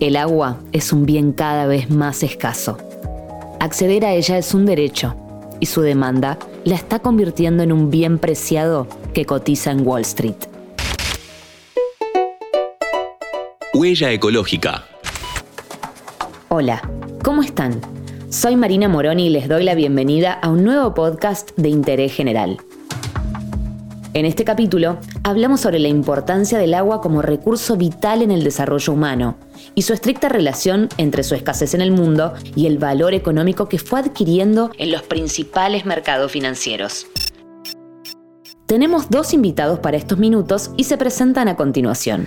El agua es un bien cada vez más escaso. Acceder a ella es un derecho y su demanda la está convirtiendo en un bien preciado que cotiza en Wall Street. Huella ecológica. Hola, ¿cómo están? Soy Marina Moroni y les doy la bienvenida a un nuevo podcast de interés general. En este capítulo hablamos sobre la importancia del agua como recurso vital en el desarrollo humano y su estricta relación entre su escasez en el mundo y el valor económico que fue adquiriendo en los principales mercados financieros. Tenemos dos invitados para estos minutos y se presentan a continuación.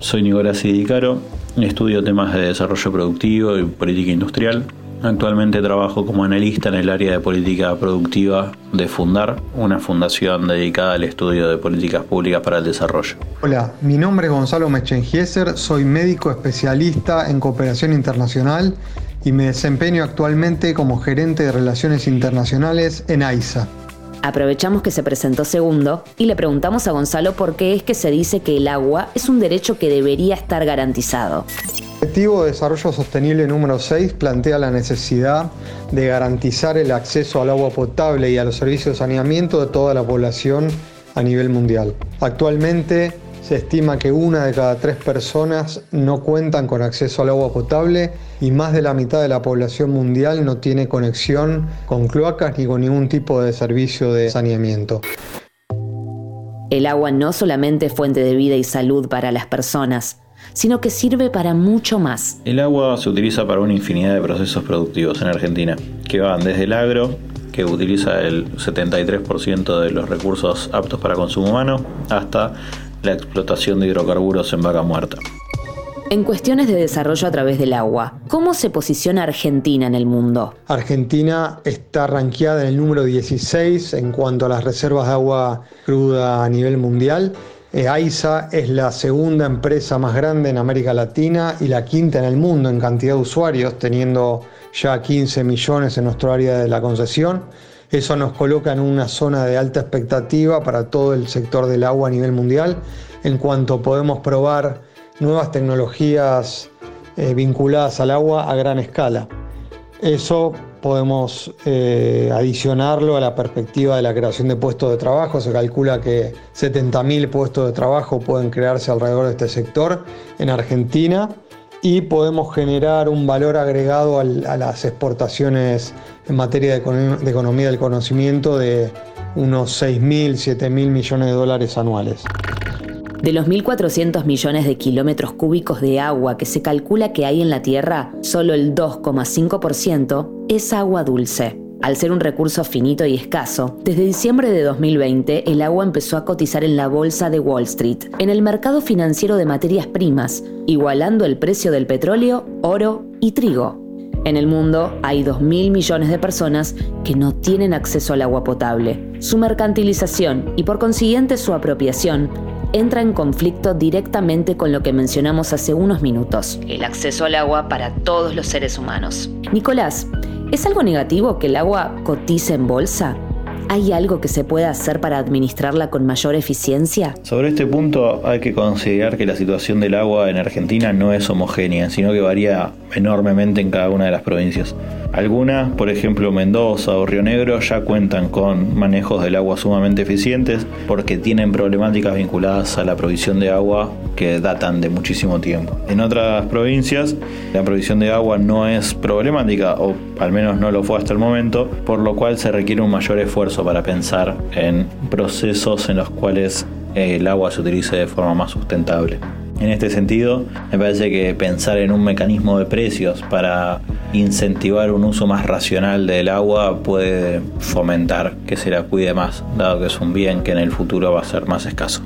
Soy Nicolás Idicaro, estudio temas de desarrollo productivo y política industrial. Actualmente trabajo como analista en el área de política productiva de Fundar, una fundación dedicada al estudio de políticas públicas para el desarrollo. Hola, mi nombre es Gonzalo Mechengieser, soy médico especialista en cooperación internacional y me desempeño actualmente como gerente de relaciones internacionales en AISA. Aprovechamos que se presentó segundo y le preguntamos a Gonzalo por qué es que se dice que el agua es un derecho que debería estar garantizado. El Objetivo de Desarrollo Sostenible número 6 plantea la necesidad de garantizar el acceso al agua potable y a los servicios de saneamiento de toda la población a nivel mundial. Actualmente se estima que una de cada tres personas no cuentan con acceso al agua potable y más de la mitad de la población mundial no tiene conexión con cloacas ni con ningún tipo de servicio de saneamiento. El agua no solamente es fuente de vida y salud para las personas, sino que sirve para mucho más. El agua se utiliza para una infinidad de procesos productivos en Argentina, que van desde el agro, que utiliza el 73% de los recursos aptos para consumo humano, hasta la explotación de hidrocarburos en vaca muerta. En cuestiones de desarrollo a través del agua, ¿cómo se posiciona Argentina en el mundo? Argentina está ranqueada en el número 16 en cuanto a las reservas de agua cruda a nivel mundial. Eh, AISA es la segunda empresa más grande en América Latina y la quinta en el mundo en cantidad de usuarios, teniendo ya 15 millones en nuestro área de la concesión. Eso nos coloca en una zona de alta expectativa para todo el sector del agua a nivel mundial, en cuanto podemos probar nuevas tecnologías eh, vinculadas al agua a gran escala. Eso podemos eh, adicionarlo a la perspectiva de la creación de puestos de trabajo. Se calcula que 70.000 puestos de trabajo pueden crearse alrededor de este sector en Argentina y podemos generar un valor agregado a las exportaciones en materia de, de economía del conocimiento de unos 6.000, 7.000 millones de dólares anuales. De los 1.400 millones de kilómetros cúbicos de agua que se calcula que hay en la Tierra, solo el 2,5% es agua dulce. Al ser un recurso finito y escaso, desde diciembre de 2020 el agua empezó a cotizar en la bolsa de Wall Street, en el mercado financiero de materias primas, igualando el precio del petróleo, oro y trigo. En el mundo hay 2.000 millones de personas que no tienen acceso al agua potable. Su mercantilización y por consiguiente su apropiación entra en conflicto directamente con lo que mencionamos hace unos minutos, el acceso al agua para todos los seres humanos. Nicolás, ¿es algo negativo que el agua cotice en bolsa? ¿Hay algo que se pueda hacer para administrarla con mayor eficiencia? Sobre este punto hay que considerar que la situación del agua en Argentina no es homogénea, sino que varía enormemente en cada una de las provincias. Algunas, por ejemplo Mendoza o Río Negro, ya cuentan con manejos del agua sumamente eficientes porque tienen problemáticas vinculadas a la provisión de agua que datan de muchísimo tiempo. En otras provincias la provisión de agua no es problemática o al menos no lo fue hasta el momento, por lo cual se requiere un mayor esfuerzo para pensar en procesos en los cuales el agua se utilice de forma más sustentable. En este sentido, me parece que pensar en un mecanismo de precios para incentivar un uso más racional del agua puede fomentar que se la cuide más, dado que es un bien que en el futuro va a ser más escaso.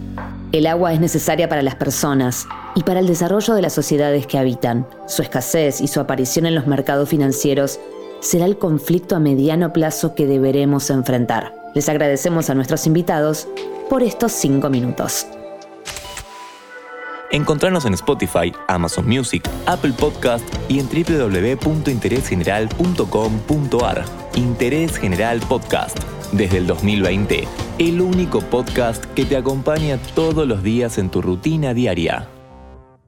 El agua es necesaria para las personas y para el desarrollo de las sociedades que habitan. Su escasez y su aparición en los mercados financieros será el conflicto a mediano plazo que deberemos enfrentar. Les agradecemos a nuestros invitados por estos cinco minutos. Encontrarnos en Spotify, Amazon Music, Apple Podcast y en www.interesgeneral.com.ar. Interés General Podcast. Desde el 2020, el único podcast que te acompaña todos los días en tu rutina diaria.